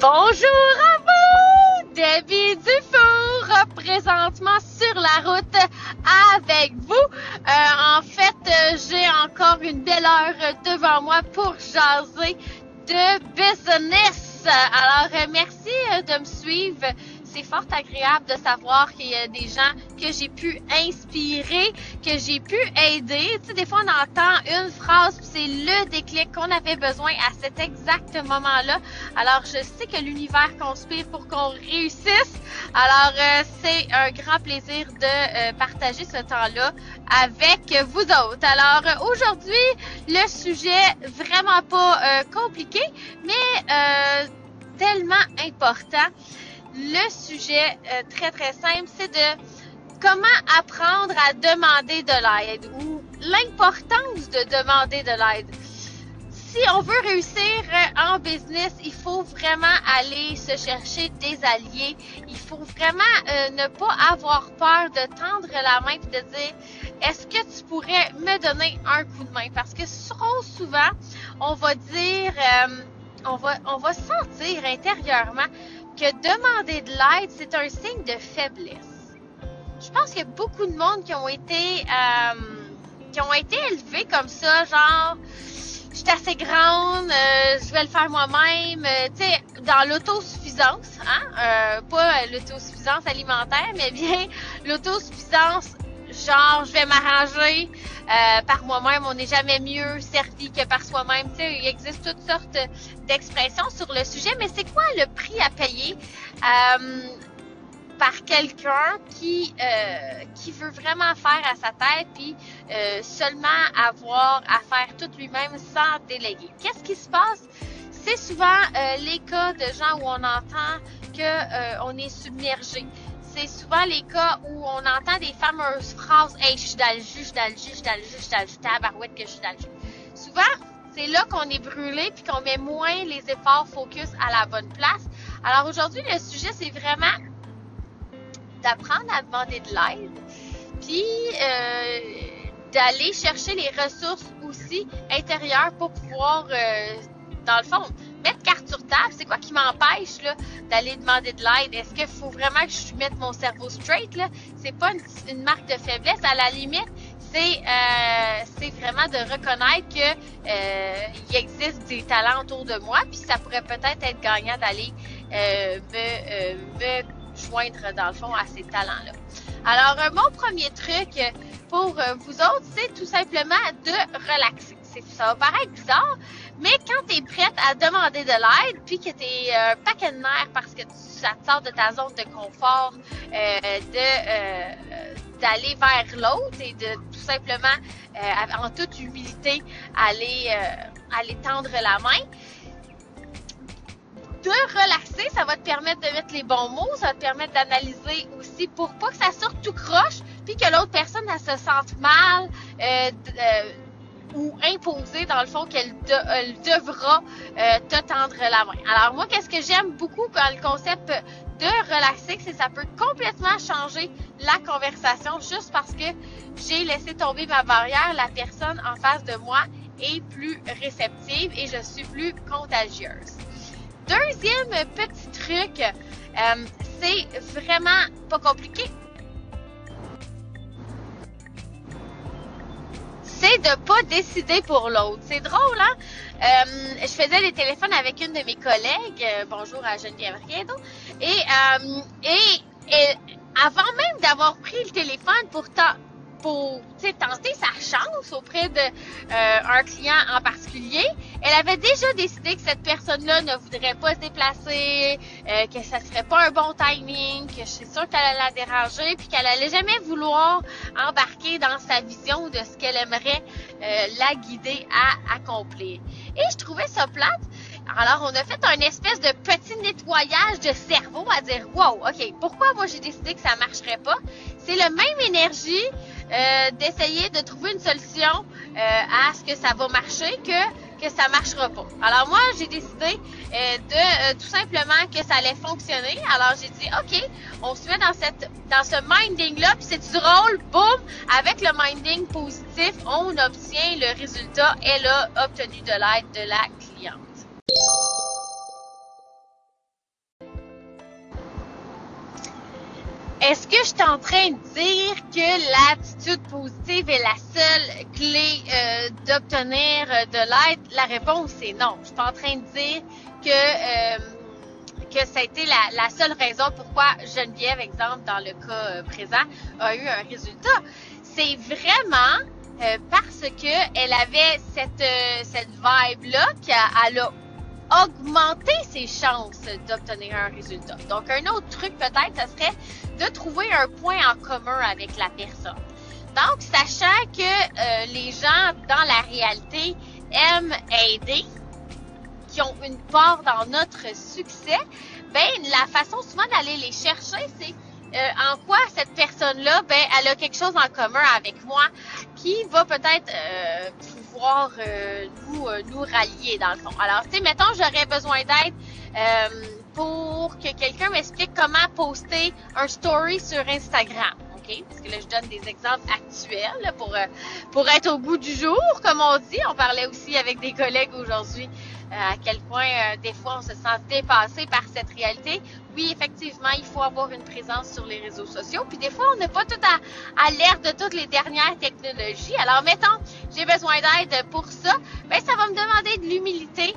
Bonjour à vous! Debbie Dufour, présentement sur la route avec vous. Euh, en fait, euh, j'ai encore une belle heure devant moi pour jaser de business. Alors, euh, merci de me suivre c'est fort agréable de savoir qu'il y a des gens que j'ai pu inspirer, que j'ai pu aider. Tu sais, des fois, on entend une phrase, puis c'est le déclic qu'on avait besoin à cet exact moment-là. Alors, je sais que l'univers conspire pour qu'on réussisse. Alors, euh, c'est un grand plaisir de euh, partager ce temps-là avec vous autres. Alors, euh, aujourd'hui, le sujet vraiment pas compliqué, mais tellement important le sujet euh, très très simple, c'est de comment apprendre à demander de l'aide ou l'importance de demander de l'aide. Si on veut réussir euh, en business, il faut vraiment aller se chercher des alliés. Il faut vraiment euh, ne pas avoir peur de tendre la main et de dire est-ce que tu pourrais me donner un coup de main? Parce que trop souvent, on va dire, on va, on va sentir intérieurement que demander de l'aide, c'est un signe de faiblesse. Je pense qu'il y a beaucoup de monde qui ont été euh, qui ont été élevés comme ça, genre je suis assez grande, euh, je vais le faire moi-même, euh, tu sais, dans l'autosuffisance, hein, pas l'autosuffisance alimentaire, mais bien l'autosuffisance genre je vais m'arranger euh, par moi-même, on n'est jamais mieux servi que par soi-même. Tu sais, il existe toutes sortes d'expressions sur le sujet, mais c'est quoi le prix à payer euh, par quelqu'un qui euh, qui veut vraiment faire à sa tête puis seulement avoir à faire tout lui-même sans déléguer? Qu'est-ce qui se passe? C'est souvent les cas de gens où on entend que on est submergé c'est souvent les cas où on entend des fameuses phrases Hey, je suis dans le jus, je suis dans le jus, je suis dans le jus, je suis dans le jus, tabarouette que je suis dans le jus. Souvent, c'est là qu'on est brûlé puis qu'on met moins les efforts focus à la bonne place. Alors aujourd'hui, le sujet, c'est vraiment d'apprendre à demander de l'aide, puis euh, d'aller chercher les ressources aussi intérieures pour pouvoir, euh, dans le fond, mettre carte sur table, c'est quoi qui m'empêche là d'aller demander de l'aide? Est-ce qu'il faut vraiment que je mette mon cerveau straight là? C'est pas une, marque de faiblesse. À la limite, c'est euh, c'est vraiment de reconnaître que euh, il existe des talents autour de moi, puis ça pourrait peut-être être gagnant d'aller euh, me, me joindre dans le fond à ces talents-là. Alors, mon premier truc pour vous autres, c'est tout simplement de relaxer. Ça va paraître bizarre, mais quand tu es prête à demander de l'aide, puis que tu es un paquet de nerfs parce que tu, ça te sort de ta zone de confort, euh, de euh, d'aller vers l'autre et de tout simplement, euh, en toute humilité, aller, aller tendre la main, de relaxer, ça va te permettre de mettre les bons mots, ça va te permettre d'analyser aussi pour pas que ça sorte tout croche, puis que l'autre personne elle se sente mal. Euh, ou imposer dans le fond qu'elle devra euh, te tendre la main. Alors moi, qu'est-ce que j'aime beaucoup dans le concept de relaxer, c'est que ça peut complètement changer la conversation juste parce que j'ai laissé tomber ma barrière, la personne en face de moi est plus réceptive et je suis plus contagieuse. Deuxième petit truc, euh, c'est vraiment pas compliqué. C'est de pas décider pour l'autre. C'est drôle, hein? Euh, je faisais des téléphones avec une de mes collègues. Euh, bonjour à Geneviève Riedo. Et, euh, et, et, avant même d'avoir pris le téléphone pour pour tenter sa chance auprès de euh, client en particulier, elle avait déjà décidé que cette personne-là ne voudrait pas se déplacer, euh, que ça serait pas un bon timing, que je suis sûre qu'elle allait la déranger, puis qu'elle allait jamais vouloir embarquer dans sa vision de ce qu'elle aimerait euh, la guider à accomplir. Et je trouvais ça plate. Alors, on a fait un espèce de petit nettoyage de cerveau à dire, wow, ok, pourquoi moi j'ai décidé que ça marcherait pas? C'est le même énergie euh, d'essayer de trouver une solution euh, à ce que ça va marcher que que ça marchera pas. Alors moi, j'ai décidé euh, de tout simplement que ça allait fonctionner. Alors j'ai dit OK, on se met dans cette dans ce minding là, puis c'est drôle, boum, avec le minding positif, on obtient le résultat. Elle a obtenu de l'aide de la cliente. Est-ce que je suis en train de dire que l'attitude positive est la seule clé euh, d'obtenir euh, de l'aide? La réponse est non. Je suis en train de dire que euh, que ça a été la, la, seule raison pourquoi Geneviève, exemple, dans le cas présent, a eu un résultat. C'est vraiment parce que elle avait cette cette vibe là qu'elle a augmenté ses chances d'obtenir un résultat. Donc un autre truc peut-être, ce serait de trouver un point en commun avec la personne. Donc, sachant que euh, les gens dans la réalité aiment aider, qui ont une part dans notre succès, ben la façon souvent d'aller les chercher, c'est euh, en quoi cette personne-là, ben elle a quelque chose en commun avec moi qui va peut-être euh, pouvoir nous nous rallier dans le fond. Alors, tu sais, mettons, j'aurais besoin d'aide pour que quelqu'un m'explique comment poster un story sur Instagram. Parce que là, je donne des exemples actuels pour, euh, pour être au bout du jour, comme on dit. On parlait aussi avec des collègues aujourd'hui euh, à quel point euh, des fois on se sent dépassé par cette réalité. Oui, effectivement, il faut avoir une présence sur les réseaux sociaux. Puis des fois, on n'est pas tout à, l'ère de toutes les dernières technologies. Alors, mettons, j'ai besoin d'aide pour ça. Ben, ça va me demander de l'humilité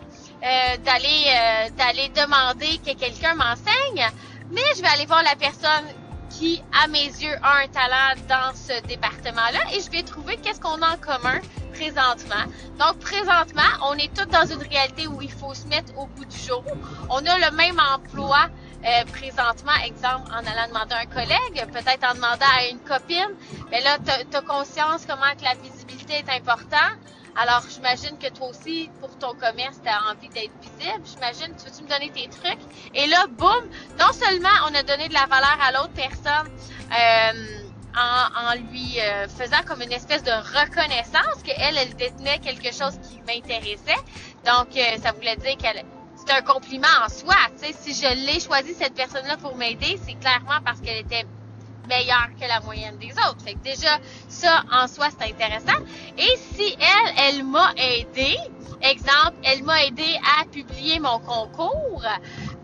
d'aller d'aller demander que quelqu'un m'enseigne, mais je vais aller voir la personne qui, à mes yeux, a un talent dans ce département-là et je vais trouver qu'est-ce qu'on a en commun présentement. Donc, présentement, on est tous dans une réalité où il faut se mettre au bout du jour. On a le même emploi euh, présentement, exemple, en allant demander à un collègue, peut-être en demandant à une copine, mais là, tu as conscience comment que la visibilité est importante. Alors, j'imagine que toi aussi, pour ton commerce, tu as envie d'être visible. J'imagine, tu veux-tu me donner tes trucs? Et là, boum, non seulement on a donné de la valeur à l'autre personne euh, en, lui euh, faisant comme une espèce de reconnaissance qu'elle, elle détenait quelque chose qui m'intéressait. Donc, euh, ça voulait dire qu'elle c'est un compliment en soi. Sais, si je l'ai choisi cette personne-là pour m'aider, c'est clairement parce qu'elle était meilleure que la moyenne des autres. Fait que déjà, ça, en soi, c'est intéressant. Et si elle, elle m'a aidé, exemple, elle m'a aidé à publier mon concours,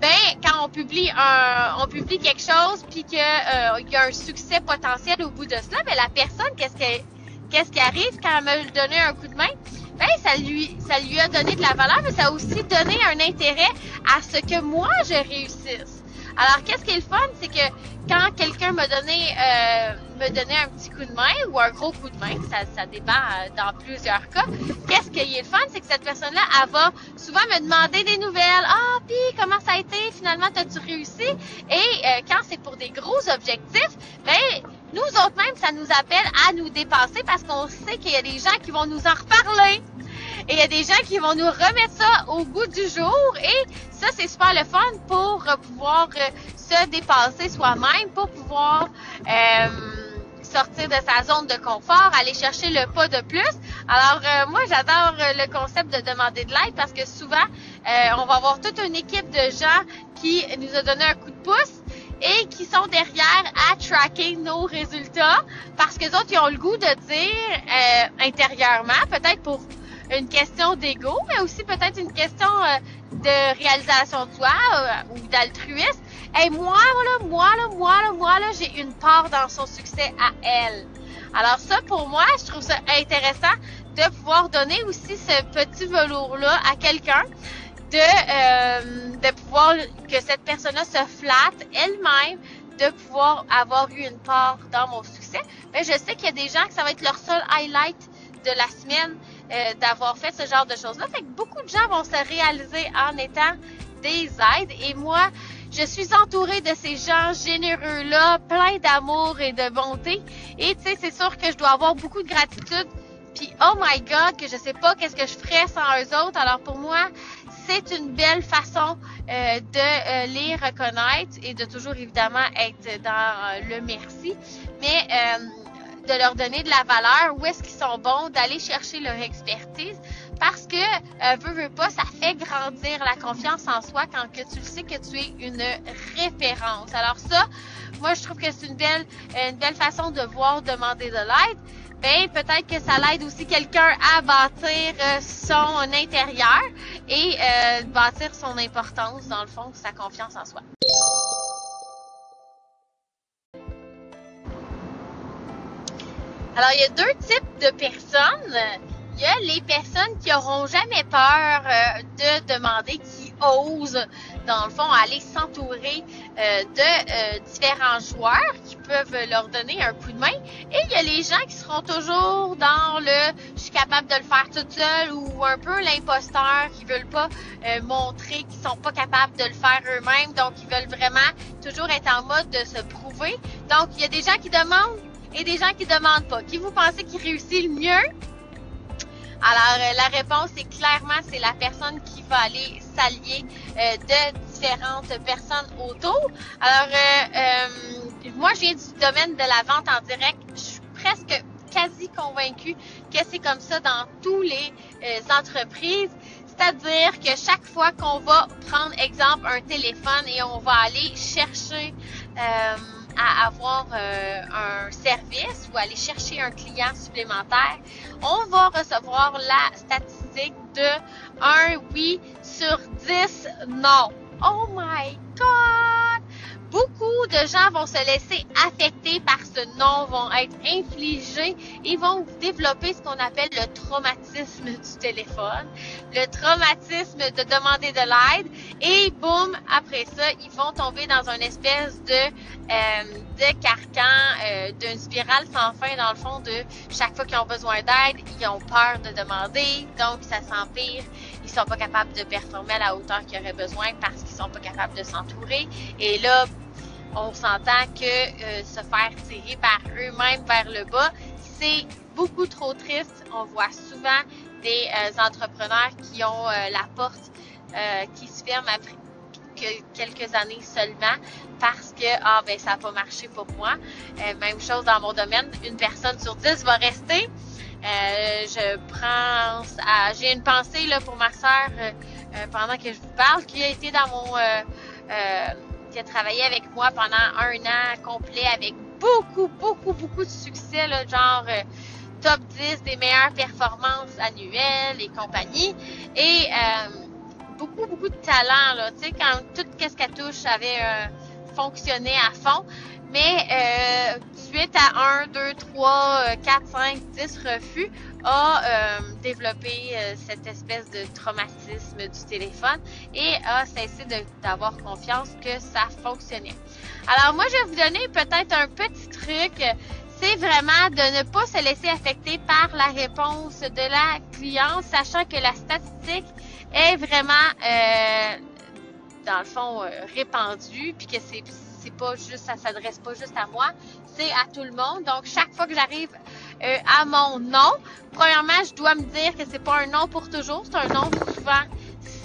ben, quand on publie un, on publie quelque chose, puis qu'il euh, y a un succès potentiel au bout de cela, ben, la personne, qu'est-ce qu'elle, qu'est-ce qui arrive quand elle m'a donné un coup de main? Ben, ça lui, ça lui a donné de la valeur, mais ça a aussi donné un intérêt à ce que moi, je réussisse. Alors, qu'est-ce qui est le fun, c'est que quand quelqu'un me donnait, euh, me donnait un petit coup de main ou un gros coup de main, ça, ça dépend euh, dans plusieurs cas, qu'est-ce qui est le fun, c'est que cette personne-là, elle va souvent me demander des nouvelles. Ah, puis comment ça a été? Finalement, as-tu réussi? Et euh, quand c'est pour des gros objectifs, ben nous autres même, ça nous appelle à nous dépasser parce qu'on sait qu'il y a des gens qui vont nous en reparler. Et il y a des gens qui vont nous remettre ça au goût du jour. Et ça, c'est super le fun pour pouvoir euh, se dépasser soi-même, pour pouvoir euh, sortir de sa zone de confort, aller chercher le pas de plus. Alors, euh, moi, j'adore le concept de demander de l'aide parce que souvent, on va avoir toute une équipe de gens qui nous a donné un coup de pouce et qui sont derrière à tracker nos résultats parce que les autres, ils ont le goût de dire intérieurement, peut-être pour une question d'ego, mais aussi peut-être une question euh, de réalisation de soi euh, ou d'altruisme. Et moi, là, moi, là, moi, là, moi, là, j'ai une part dans son succès à elle. Alors ça, pour moi, je trouve ça intéressant de pouvoir donner aussi ce petit velours-là à quelqu'un, de, euh, de pouvoir que cette personne-là se flatte elle-même, de pouvoir avoir eu une part dans mon succès. Mais je sais qu'il y a des gens que ça va être leur seul highlight de la semaine. Euh, d'avoir fait ce genre de choses-là. Fait que beaucoup de gens vont se réaliser en étant des aides. Et moi, je suis entourée de ces gens généreux-là, pleins d'amour et de bonté. Et tu sais, c'est sûr que je dois avoir beaucoup de gratitude. Puis, oh my God, que je sais pas qu'est-ce que je ferais sans eux autres. Alors pour moi, c'est une belle façon euh, de euh, les reconnaître et de toujours évidemment être dans le merci. Mais de leur donner de la valeur, où est-ce qu'ils sont bons, d'aller chercher leur expertise, parce que euh, veux, veux pas, ça fait grandir la confiance en soi quand que tu sais que tu es une référence. Alors ça, moi je trouve que c'est une belle, une belle façon de voir demander de l'aide. Ben peut-être que ça l'aide aussi quelqu'un à bâtir euh, son intérieur et euh, bâtir son importance dans le fond, sa confiance en soi. Alors, il y a deux types de personnes. Il y a les personnes qui auront jamais peur euh, de demander, qui osent, dans le fond, aller s'entourer euh, de euh, différents joueurs qui peuvent leur donner un coup de main. Et il y a les gens qui seront toujours dans le je suis capable de le faire toute seule ou un peu l'imposteur qui veulent pas montrer qu'ils sont pas capables de le faire eux-mêmes. Donc, ils veulent vraiment toujours être en mode de se prouver. Donc, il y a des gens qui demandent et des gens qui demandent pas. Qui vous pensez qui réussit le mieux? Alors, euh, la réponse est clairement, c'est la personne qui va aller s'allier euh, de différentes personnes autour. Alors, euh, moi, je viens du domaine de la vente en direct. Je suis presque quasi convaincue que c'est comme ça dans tous les entreprises. C'est-à-dire que chaque fois qu'on va prendre exemple un téléphone et on va aller chercher à avoir euh, un service ou aller chercher un client supplémentaire, on va recevoir la statistique de un oui sur 10 non. Oh my God! Beaucoup de gens vont se laisser affecter par ce non, vont être infligés et vont développer ce qu'on appelle le traumatisme du téléphone, le traumatisme de demander de l'aide et boum, après ça, ils vont tomber dans une espèce de, euh, de carcan, euh, d'une spirale sans fin dans le fond de chaque fois qu'ils ont besoin d'aide, ils ont peur de demander, donc ça s'empire, ils sont pas capables de performer à la hauteur qu'ils auraient besoin parce qu'ils sont pas capables de s'entourer et là, on s'entend que euh, se faire tirer par eux-mêmes vers le bas, c'est beaucoup trop triste. On voit souvent des euh, entrepreneurs qui ont euh, la porte qui se ferme après quelques années seulement parce que ah ben ça n'a pas marché pour moi. même chose dans mon domaine, une personne sur dix va rester. Je prends à j'ai une pensée là pour ma sœur pendant que je vous parle qui a été dans mon qui a travaillé avec moi pendant un an complet avec beaucoup, beaucoup, beaucoup de succès, là, genre euh, top 10 des meilleures performances annuelles et compagnie. Et euh, beaucoup, beaucoup de talent, là, tu sais, quand tout qu'elle touche avait euh, fonctionné à fond. Mais euh, suite à 1, 2, 3, 4, 5, 10 refus, a euh, développé euh, cette espèce de traumatisme du téléphone et a cessé d'avoir confiance que ça fonctionnait. Alors moi, je vais vous donner peut-être un petit truc. C'est vraiment de ne pas se laisser affecter par la réponse de la cliente, sachant que la statistique est vraiment, euh, dans le fond, répandue, puis que c'est pas juste, ça s'adresse pas juste à moi, à tout le monde. Donc, chaque fois que j'arrive euh, à mon nom, premièrement, je dois me dire que c'est pas un nom pour toujours, c'est un nom souvent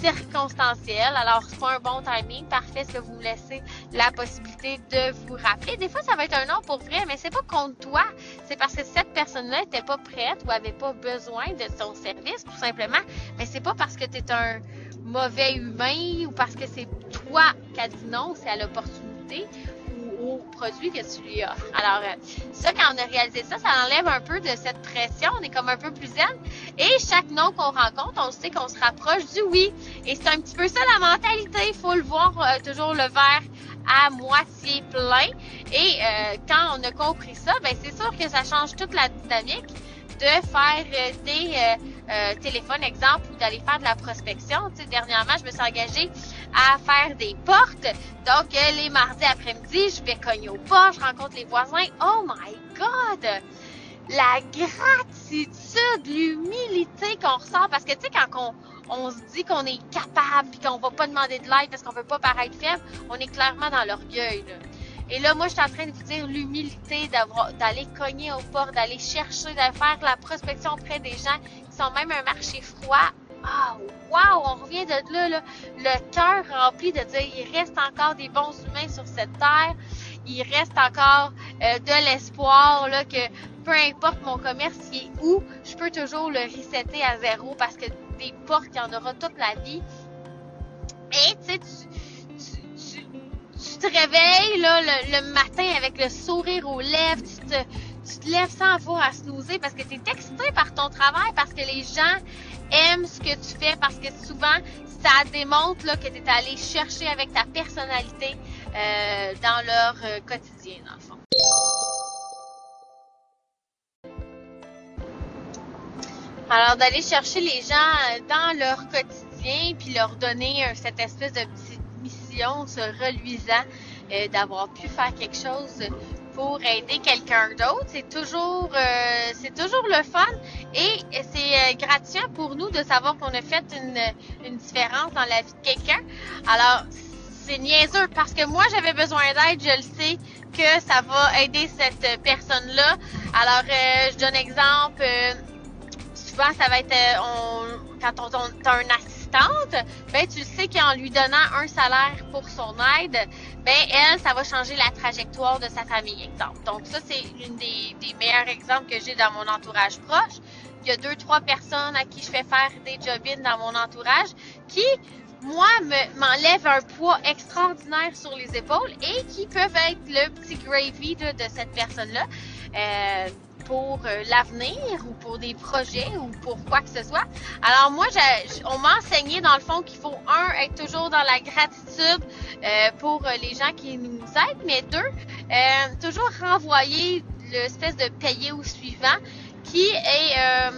circonstanciel. Alors, c'est pas un bon timing. Parfait, que vous me laissez la possibilité de vous rappeler? Des fois, ça va être un nom pour vrai, mais c'est pas contre toi. C'est parce que cette personne-là était pas prête ou avait pas besoin de ton service, tout simplement. Mais c'est pas parce que tu es un mauvais humain ou parce que c'est toi qui as dit non, c'est à l'opportunité ou produit que tu lui as. Alors, euh, ça, quand on a réalisé ça, ça enlève un peu de cette pression. On est comme un peu plus zen. Et chaque nom qu'on rencontre, on sait qu'on se rapproche du oui. Et c'est un petit peu ça la mentalité. Il faut le voir euh, toujours le verre à moitié plein. Et euh, quand on a compris ça, ben c'est sûr que ça change toute la dynamique de faire des euh, téléphone, exemple, ou d'aller faire de la prospection. Tu dernièrement, je me suis engagée à faire des portes. Donc, euh, les mardis après-midi, je vais cogner aux portes, je rencontre les voisins. Oh my God! La gratitude, l'humilité qu'on ressent. Parce que, tu sais, quand on, on se dit qu'on est capable puis qu'on va pas demander de l'aide parce qu'on veut pas paraître faible, on est clairement dans l'orgueil. Et là, moi, je suis en train de vous dire l'humilité d'aller cogner aux portes, d'aller chercher, de faire la prospection auprès des gens qui sont même un marché froid. Ah, wow, on revient de là, là le cœur rempli de dire, il reste encore des bons humains sur cette terre. Il reste encore euh, de l'espoir que peu importe mon commerce qui est où, je peux toujours le resetter à zéro parce que des portes, il y en aura toute la vie. Et tu sais, te réveilles là, le, matin avec le sourire aux lèvres, tu te, tu lèves sans avoir à snoozer parce que tu es excité par ton travail, parce que les gens aiment ce que tu fais, parce que souvent, ça démontre là, que tu es allé chercher avec ta personnalité euh, dans leur euh, quotidien, dans le fond. Alors d'aller chercher les gens dans leur quotidien, puis leur donner cette espèce de petite mission, ce reluisant euh, d'avoir pu faire quelque chose pour aider quelqu'un d'autre. C'est toujours, euh, c'est toujours le fun et c'est euh, gratifiant pour nous de savoir qu'on a fait une, une différence dans la vie de quelqu'un. Alors, c'est niaiseux parce que moi j'avais besoin d'aide, je le sais que ça va aider cette personne-là. Alors, euh, je donne exemple. Euh, souvent, ça va être quand on, on as un ben tu sais qu'en lui donnant un salaire pour son aide, ben elle, ça va changer la trajectoire de sa famille, exemple. Donc ça, c'est l'une des, meilleurs exemples que j'ai dans mon entourage proche. Il y a deux, trois personnes à qui je fais faire des job dans mon entourage qui moi, m'enlève un poids extraordinaire sur les épaules et qui peuvent être le petit gravy de, cette personne-là euh, pour euh, l'avenir ou pour des projets ou pour quoi que ce soit. Alors moi, on m'a enseigné dans le fond qu'il faut, un, être toujours dans la gratitude euh, pour les gens qui nous aident, mais deux, toujours renvoyer l'espèce de payer au suivant qui est...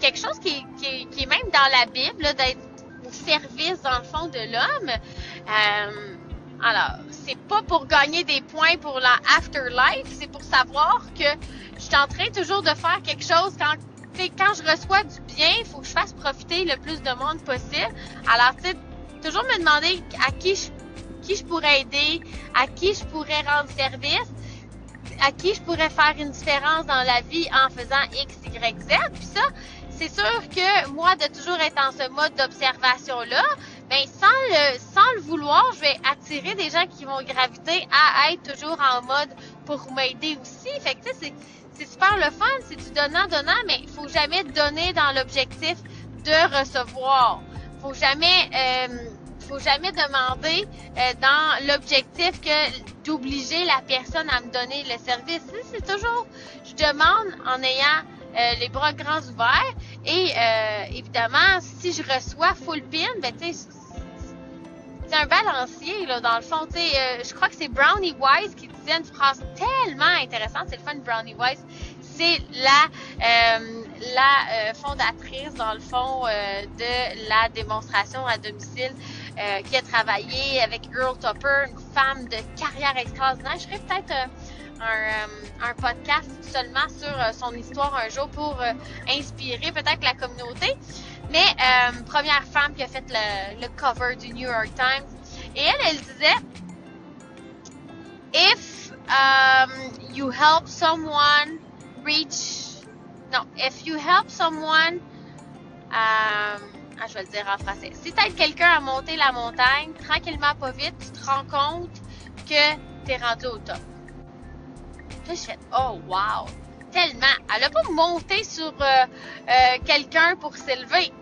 quelque chose qui est même dans la Bible, d'être service, dans le fond, de l'homme. Alors, c'est pas pour gagner des points pour la afterlife, c'est pour savoir que je suis en train toujours de faire quelque chose quand quand je reçois du bien, il faut que je fasse profiter le plus de monde possible. Alors, tu sais, toujours me demander à qui je, qui je pourrais aider, à qui je pourrais rendre service, à qui je pourrais faire une différence dans la vie en faisant X, Y, Z. Puis ça, c'est sûr que moi, de toujours être en ce mode d'observation-là, ben sans le, sans le vouloir, je vais attirer des gens qui vont graviter à être toujours en mode pour m'aider aussi. Fait sais, c'est super le fun, c'est du donnant-donnant, mais il faut jamais donner dans l'objectif de recevoir. Faut jamais, euh, faut jamais demander euh, dans l'objectif que d'obliger la personne à me donner le service. C'est toujours, je demande en ayant euh, les bras grands ouverts. Et évidemment, si je reçois full pin, ben c'est un balancier là dans le fond. Tu sais, euh, je crois que c'est Brownie Wise qui disait une phrase tellement intéressante. C'est le fun Brownie Wise. C'est la la fondatrice dans le fond de la démonstration à domicile qui a travaillé avec Earl Topper, une femme de carrière extraordinaire. Je serais peut-être un, euh, un, podcast seulement sur euh, son histoire un jour pour euh, inspirer peut-être la communauté. Mais première femme qui a fait le, le, cover du New York Times. Et elle, elle disait, If um, you help someone reach, non, if you help someone, ah, je vais le dire en français. Si tu aides quelqu'un à monter la montagne, tranquillement, pas vite, tu te rends compte que tu es rendu au top. Puis je fais oh wow, Elle a pas monté sur euh, euh, quelqu'un pour s'élever.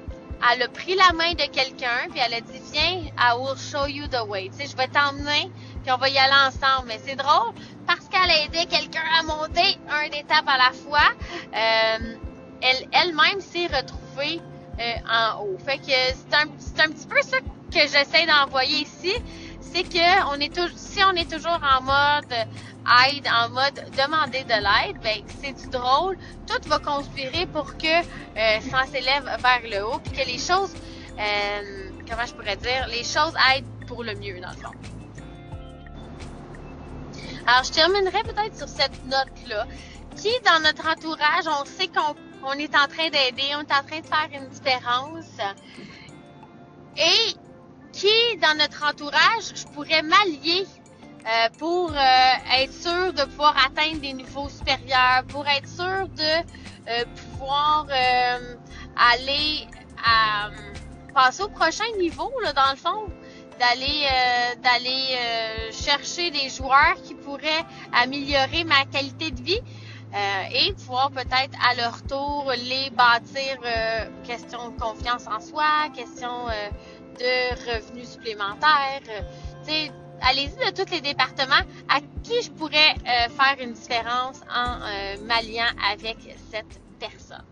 Elle a pris la main de quelqu'un puis elle a dit viens, I will show you the way. Tu sais, je vais t'emmener puis on va y aller ensemble. Mais c'est drôle parce qu'elle a aidé quelqu'un à monter un étape à la fois. Euh, elle elle-même s'est retrouvée en haut. Fait que c'est un, c'est un petit peu ça que j'essaie d'envoyer ici, c'est que on est si on est toujours en mode aide, en mode demander de l'aide, ben c'est du drôle. Tout va conspirer pour que euh, ça s'élève vers le haut, puis que les choses, euh, comment je pourrais dire, les choses aident pour le mieux dans le fond. Alors, je terminerai peut-être sur cette note-là. Qui, dans notre entourage, on sait qu'on est en train d'aider, on est en train de faire une différence. Et qui, dans notre entourage, je pourrais m'allier euh, pour euh, être sûr de pouvoir atteindre des niveaux supérieurs, pour être sûr de euh, pouvoir aller à passer au prochain niveau, là, dans le fond, d'aller d'aller chercher des joueurs qui pourraient améliorer ma qualité de vie. et pouvoir peut-être à leur tour les bâtir question de confiance en soi, question de revenus supplémentaires, tu allez-y de tous les départements à qui je pourrais euh, faire une différence en euh, m'alliant avec cette personne?